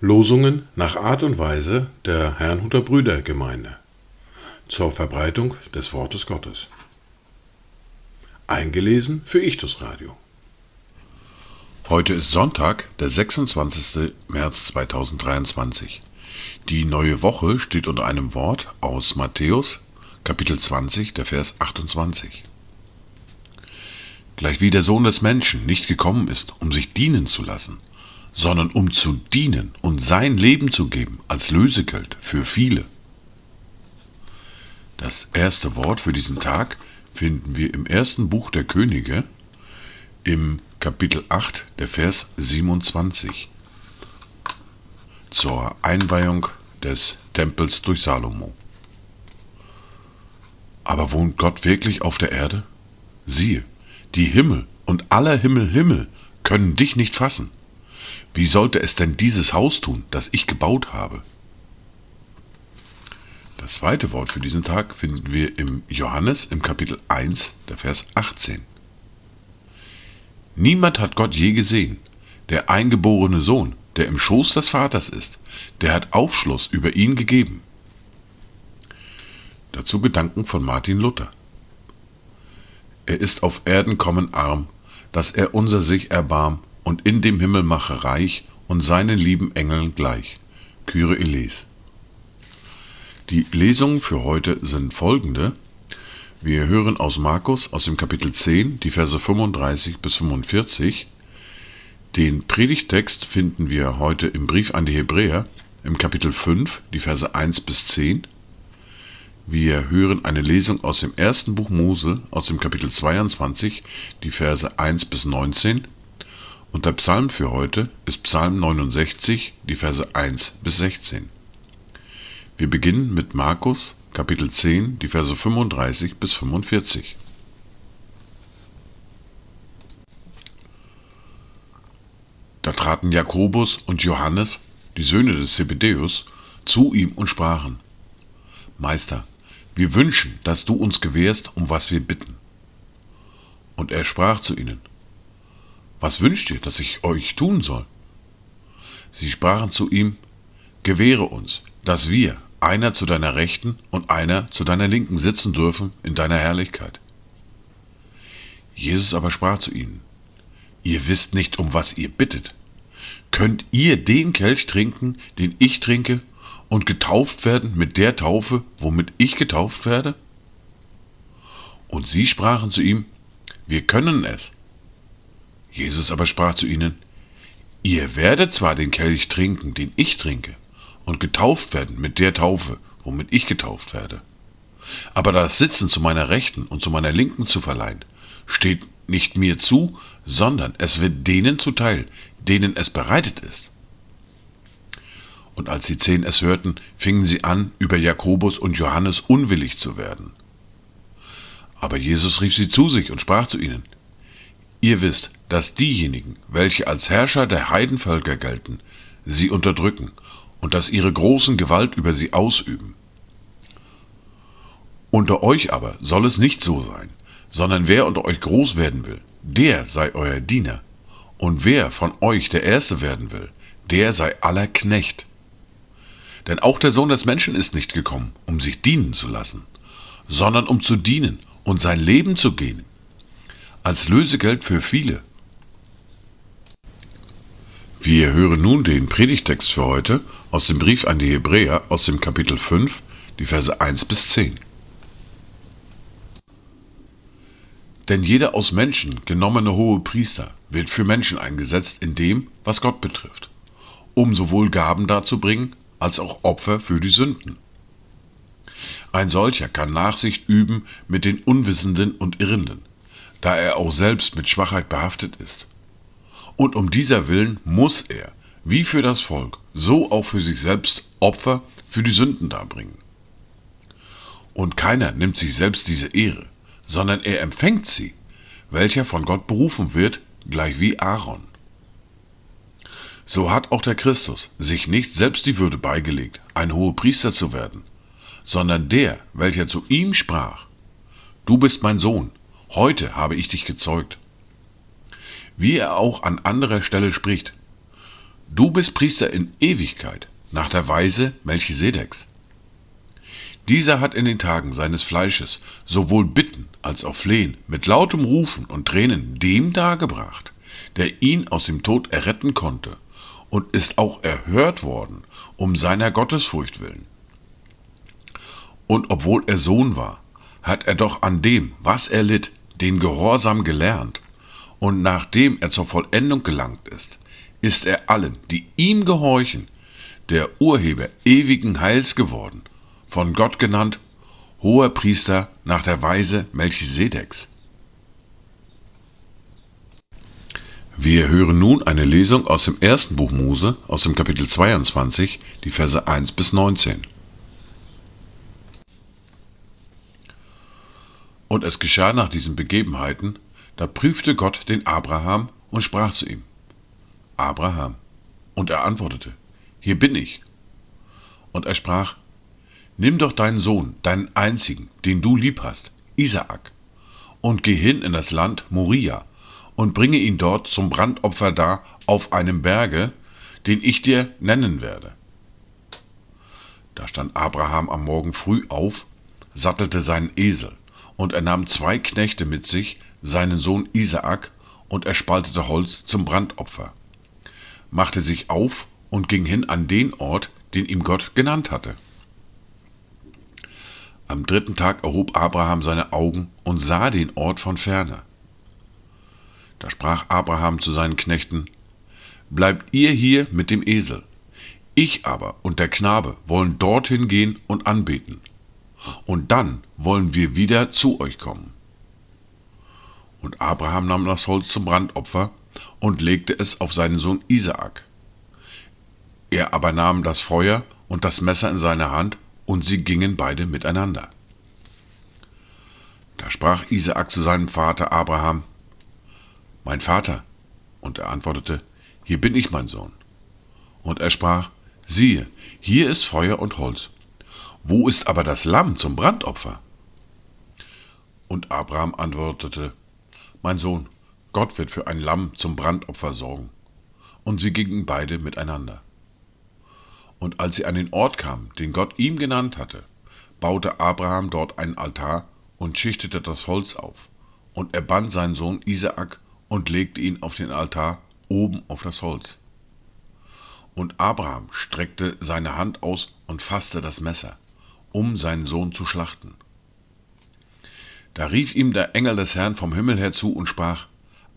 Losungen nach Art und Weise der Herrnhuter Brüdergemeinde zur Verbreitung des Wortes Gottes. Eingelesen für Ichtus Radio. Heute ist Sonntag, der 26. März 2023. Die neue Woche steht unter einem Wort aus Matthäus, Kapitel 20, der Vers 28. Gleich wie der Sohn des Menschen nicht gekommen ist, um sich dienen zu lassen, sondern um zu dienen und sein Leben zu geben als Lösegeld für viele. Das erste Wort für diesen Tag finden wir im ersten Buch der Könige, im Kapitel 8, der Vers 27 zur Einweihung des Tempels durch Salomo. Aber wohnt Gott wirklich auf der Erde? Siehe, die Himmel und aller Himmel Himmel können dich nicht fassen. Wie sollte es denn dieses Haus tun, das ich gebaut habe? Das zweite Wort für diesen Tag finden wir im Johannes im Kapitel 1, der Vers 18. Niemand hat Gott je gesehen. Der eingeborene Sohn, der im Schoß des Vaters ist, der hat Aufschluss über ihn gegeben. Dazu Gedanken von Martin Luther. Er ist auf Erden kommen arm, dass er unser sich erbarm und in dem Himmel mache reich und seinen lieben Engeln gleich. Kyre Eles. Die Lesungen für heute sind folgende. Wir hören aus Markus aus dem Kapitel 10 die Verse 35 bis 45. Den Predigtext finden wir heute im Brief an die Hebräer im Kapitel 5 die Verse 1 bis 10. Wir hören eine Lesung aus dem ersten Buch Mose aus dem Kapitel 22 die Verse 1 bis 19. Und der Psalm für heute ist Psalm 69 die Verse 1 bis 16. Wir beginnen mit Markus Kapitel 10, die Verse 35 bis 45. Da traten Jakobus und Johannes, die Söhne des Zebedäus, zu ihm und sprachen: Meister, wir wünschen, dass du uns gewährst, um was wir bitten. Und er sprach zu ihnen: Was wünscht ihr, dass ich euch tun soll? Sie sprachen zu ihm: Gewähre uns, dass wir, einer zu deiner Rechten und einer zu deiner Linken sitzen dürfen in deiner Herrlichkeit. Jesus aber sprach zu ihnen, Ihr wisst nicht, um was ihr bittet. Könnt ihr den Kelch trinken, den ich trinke, und getauft werden mit der Taufe, womit ich getauft werde? Und sie sprachen zu ihm, Wir können es. Jesus aber sprach zu ihnen, Ihr werdet zwar den Kelch trinken, den ich trinke, und getauft werden mit der Taufe, womit ich getauft werde. Aber das Sitzen zu meiner Rechten und zu meiner Linken zu verleihen, steht nicht mir zu, sondern es wird denen zuteil, denen es bereitet ist. Und als die Zehn es hörten, fingen sie an, über Jakobus und Johannes unwillig zu werden. Aber Jesus rief sie zu sich und sprach zu ihnen, Ihr wisst, dass diejenigen, welche als Herrscher der Heidenvölker gelten, sie unterdrücken und dass ihre großen Gewalt über sie ausüben. Unter euch aber soll es nicht so sein, sondern wer unter euch groß werden will, der sei euer Diener, und wer von euch der Erste werden will, der sei aller Knecht. Denn auch der Sohn des Menschen ist nicht gekommen, um sich dienen zu lassen, sondern um zu dienen und sein Leben zu gehen, als Lösegeld für viele. Wir hören nun den Predigtext für heute aus dem Brief an die Hebräer aus dem Kapitel 5, die Verse 1 bis 10. Denn jeder aus Menschen genommene hohe Priester wird für Menschen eingesetzt in dem, was Gott betrifft, um sowohl Gaben darzubringen, als auch Opfer für die Sünden. Ein solcher kann Nachsicht üben mit den Unwissenden und Irrenden, da er auch selbst mit Schwachheit behaftet ist. Und um dieser Willen muss er, wie für das Volk, so auch für sich selbst Opfer für die Sünden darbringen. Und keiner nimmt sich selbst diese Ehre, sondern er empfängt sie, welcher von Gott berufen wird, gleich wie Aaron. So hat auch der Christus sich nicht selbst die Würde beigelegt, ein hoher Priester zu werden, sondern der, welcher zu ihm sprach, Du bist mein Sohn, heute habe ich dich gezeugt. Wie er auch an anderer Stelle spricht, du bist Priester in Ewigkeit, nach der Weise Melchisedeks. Dieser hat in den Tagen seines Fleisches sowohl Bitten als auch Flehen mit lautem Rufen und Tränen dem dargebracht, der ihn aus dem Tod erretten konnte, und ist auch erhört worden um seiner Gottesfurcht willen. Und obwohl er Sohn war, hat er doch an dem, was er litt, den Gehorsam gelernt, und nachdem er zur Vollendung gelangt ist, ist er allen, die ihm gehorchen, der Urheber ewigen Heils geworden, von Gott genannt, hoher Priester nach der Weise Melchisedeks. Wir hören nun eine Lesung aus dem ersten Buch Mose, aus dem Kapitel 22, die Verse 1 bis 19. Und es geschah nach diesen Begebenheiten, da prüfte Gott den Abraham und sprach zu ihm, Abraham. Und er antwortete, Hier bin ich. Und er sprach, Nimm doch deinen Sohn, deinen einzigen, den du lieb hast, Isaak, und geh hin in das Land Moria und bringe ihn dort zum Brandopfer dar auf einem Berge, den ich dir nennen werde. Da stand Abraham am Morgen früh auf, sattelte seinen Esel, und er nahm zwei Knechte mit sich, seinen Sohn Isaak, und er spaltete Holz zum Brandopfer, machte sich auf und ging hin an den Ort, den ihm Gott genannt hatte. Am dritten Tag erhob Abraham seine Augen und sah den Ort von ferne. Da sprach Abraham zu seinen Knechten, Bleibt ihr hier mit dem Esel, ich aber und der Knabe wollen dorthin gehen und anbeten, und dann wollen wir wieder zu euch kommen. Und Abraham nahm das Holz zum Brandopfer und legte es auf seinen Sohn Isaak. Er aber nahm das Feuer und das Messer in seine Hand und sie gingen beide miteinander. Da sprach Isaak zu seinem Vater Abraham, Mein Vater. Und er antwortete, Hier bin ich, mein Sohn. Und er sprach, Siehe, hier ist Feuer und Holz. Wo ist aber das Lamm zum Brandopfer? Und Abraham antwortete, Mein Sohn, Gott wird für ein Lamm zum Brandopfer sorgen. Und sie gingen beide miteinander. Und als sie an den Ort kamen, den Gott ihm genannt hatte, baute Abraham dort einen Altar und schichtete das Holz auf. Und er band seinen Sohn Isaak und legte ihn auf den Altar oben auf das Holz. Und Abraham streckte seine Hand aus und fasste das Messer, um seinen Sohn zu schlachten. Da rief ihm der Engel des Herrn vom Himmel her zu und sprach,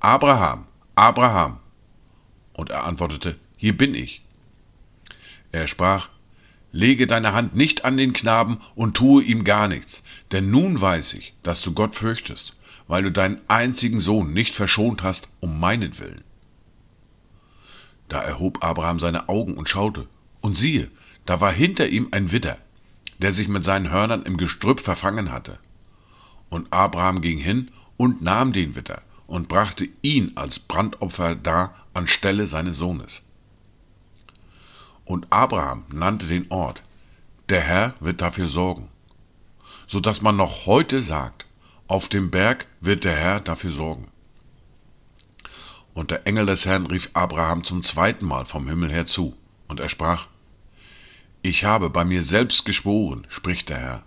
Abraham, Abraham. Und er antwortete, Hier bin ich. Er sprach, Lege deine Hand nicht an den Knaben und tue ihm gar nichts, denn nun weiß ich, dass du Gott fürchtest, weil du deinen einzigen Sohn nicht verschont hast um meinetwillen. Da erhob Abraham seine Augen und schaute, und siehe, da war hinter ihm ein Widder, der sich mit seinen Hörnern im Gestrüpp verfangen hatte. Und Abraham ging hin und nahm den Widder und brachte ihn als Brandopfer dar anstelle seines Sohnes. Und Abraham nannte den Ort, der Herr wird dafür sorgen, so dass man noch heute sagt, auf dem Berg wird der Herr dafür sorgen. Und der Engel des Herrn rief Abraham zum zweiten Mal vom Himmel her zu, und er sprach, Ich habe bei mir selbst geschworen, spricht der Herr,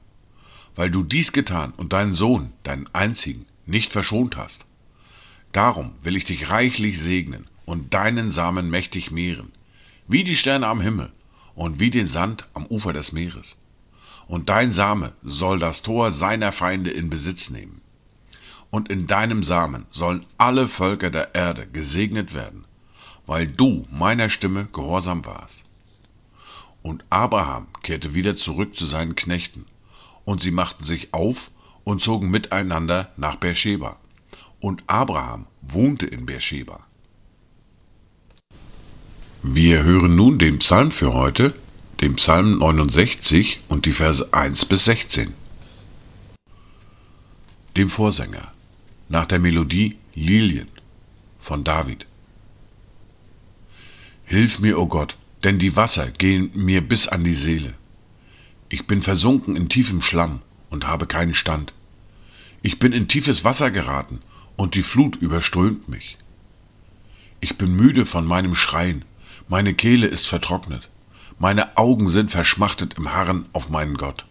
weil du dies getan und deinen Sohn, deinen einzigen, nicht verschont hast. Darum will ich dich reichlich segnen und deinen Samen mächtig mehren, wie die Sterne am Himmel und wie den Sand am Ufer des Meeres. Und dein Same soll das Tor seiner Feinde in Besitz nehmen. Und in deinem Samen sollen alle Völker der Erde gesegnet werden, weil du meiner Stimme gehorsam warst. Und Abraham kehrte wieder zurück zu seinen Knechten, und sie machten sich auf und zogen miteinander nach Beersheba. Und Abraham wohnte in Beersheba. Wir hören nun den Psalm für heute, den Psalm 69 und die Verse 1 bis 16. Dem Vorsänger nach der Melodie Lilien von David. Hilf mir, o oh Gott, denn die Wasser gehen mir bis an die Seele. Ich bin versunken in tiefem Schlamm und habe keinen Stand. Ich bin in tiefes Wasser geraten und die Flut überströmt mich. Ich bin müde von meinem Schreien, meine Kehle ist vertrocknet, meine Augen sind verschmachtet im Harren auf meinen Gott.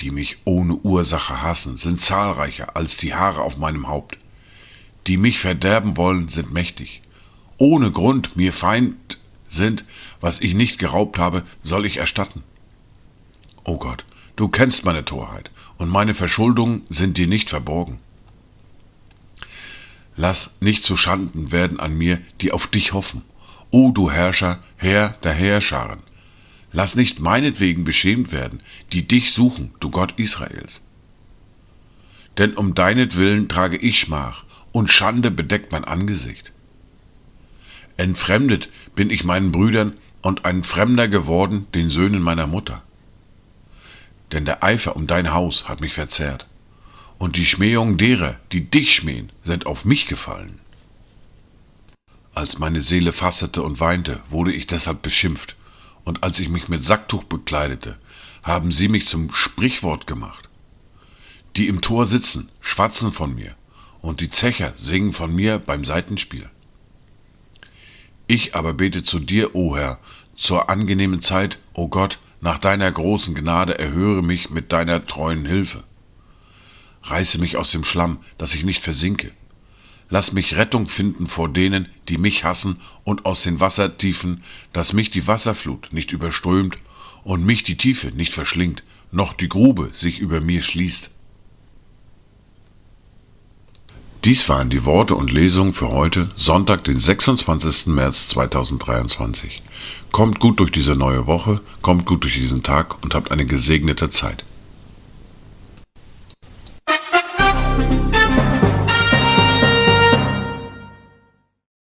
Die mich ohne Ursache hassen, sind zahlreicher als die Haare auf meinem Haupt. Die mich verderben wollen, sind mächtig. Ohne Grund mir Feind sind, was ich nicht geraubt habe, soll ich erstatten. O Gott, du kennst meine Torheit, und meine Verschuldungen sind dir nicht verborgen. Lass nicht zu Schanden werden an mir, die auf dich hoffen. O du Herrscher, Herr der Herrscharen, lass nicht meinetwegen beschämt werden, die dich suchen, du Gott Israels. Denn um deinetwillen trage ich Schmach, und Schande bedeckt mein Angesicht. Entfremdet bin ich meinen Brüdern und ein Fremder geworden den Söhnen meiner Mutter. Denn der Eifer um dein Haus hat mich verzehrt, und die Schmähungen derer, die dich schmähen, sind auf mich gefallen. Als meine Seele fassete und weinte, wurde ich deshalb beschimpft, und als ich mich mit Sacktuch bekleidete, haben sie mich zum Sprichwort gemacht. Die im Tor sitzen, schwatzen von mir, und die Zecher singen von mir beim Seitenspiel. Ich aber bete zu dir, o Herr, zur angenehmen Zeit, o Gott, nach deiner großen Gnade erhöre mich mit deiner treuen Hilfe. Reiße mich aus dem Schlamm, dass ich nicht versinke. Lass mich Rettung finden vor denen, die mich hassen, und aus den Wassertiefen, dass mich die Wasserflut nicht überströmt und mich die Tiefe nicht verschlingt, noch die Grube sich über mir schließt. Dies waren die Worte und Lesungen für heute, Sonntag, den 26. März 2023. Kommt gut durch diese neue Woche, kommt gut durch diesen Tag und habt eine gesegnete Zeit.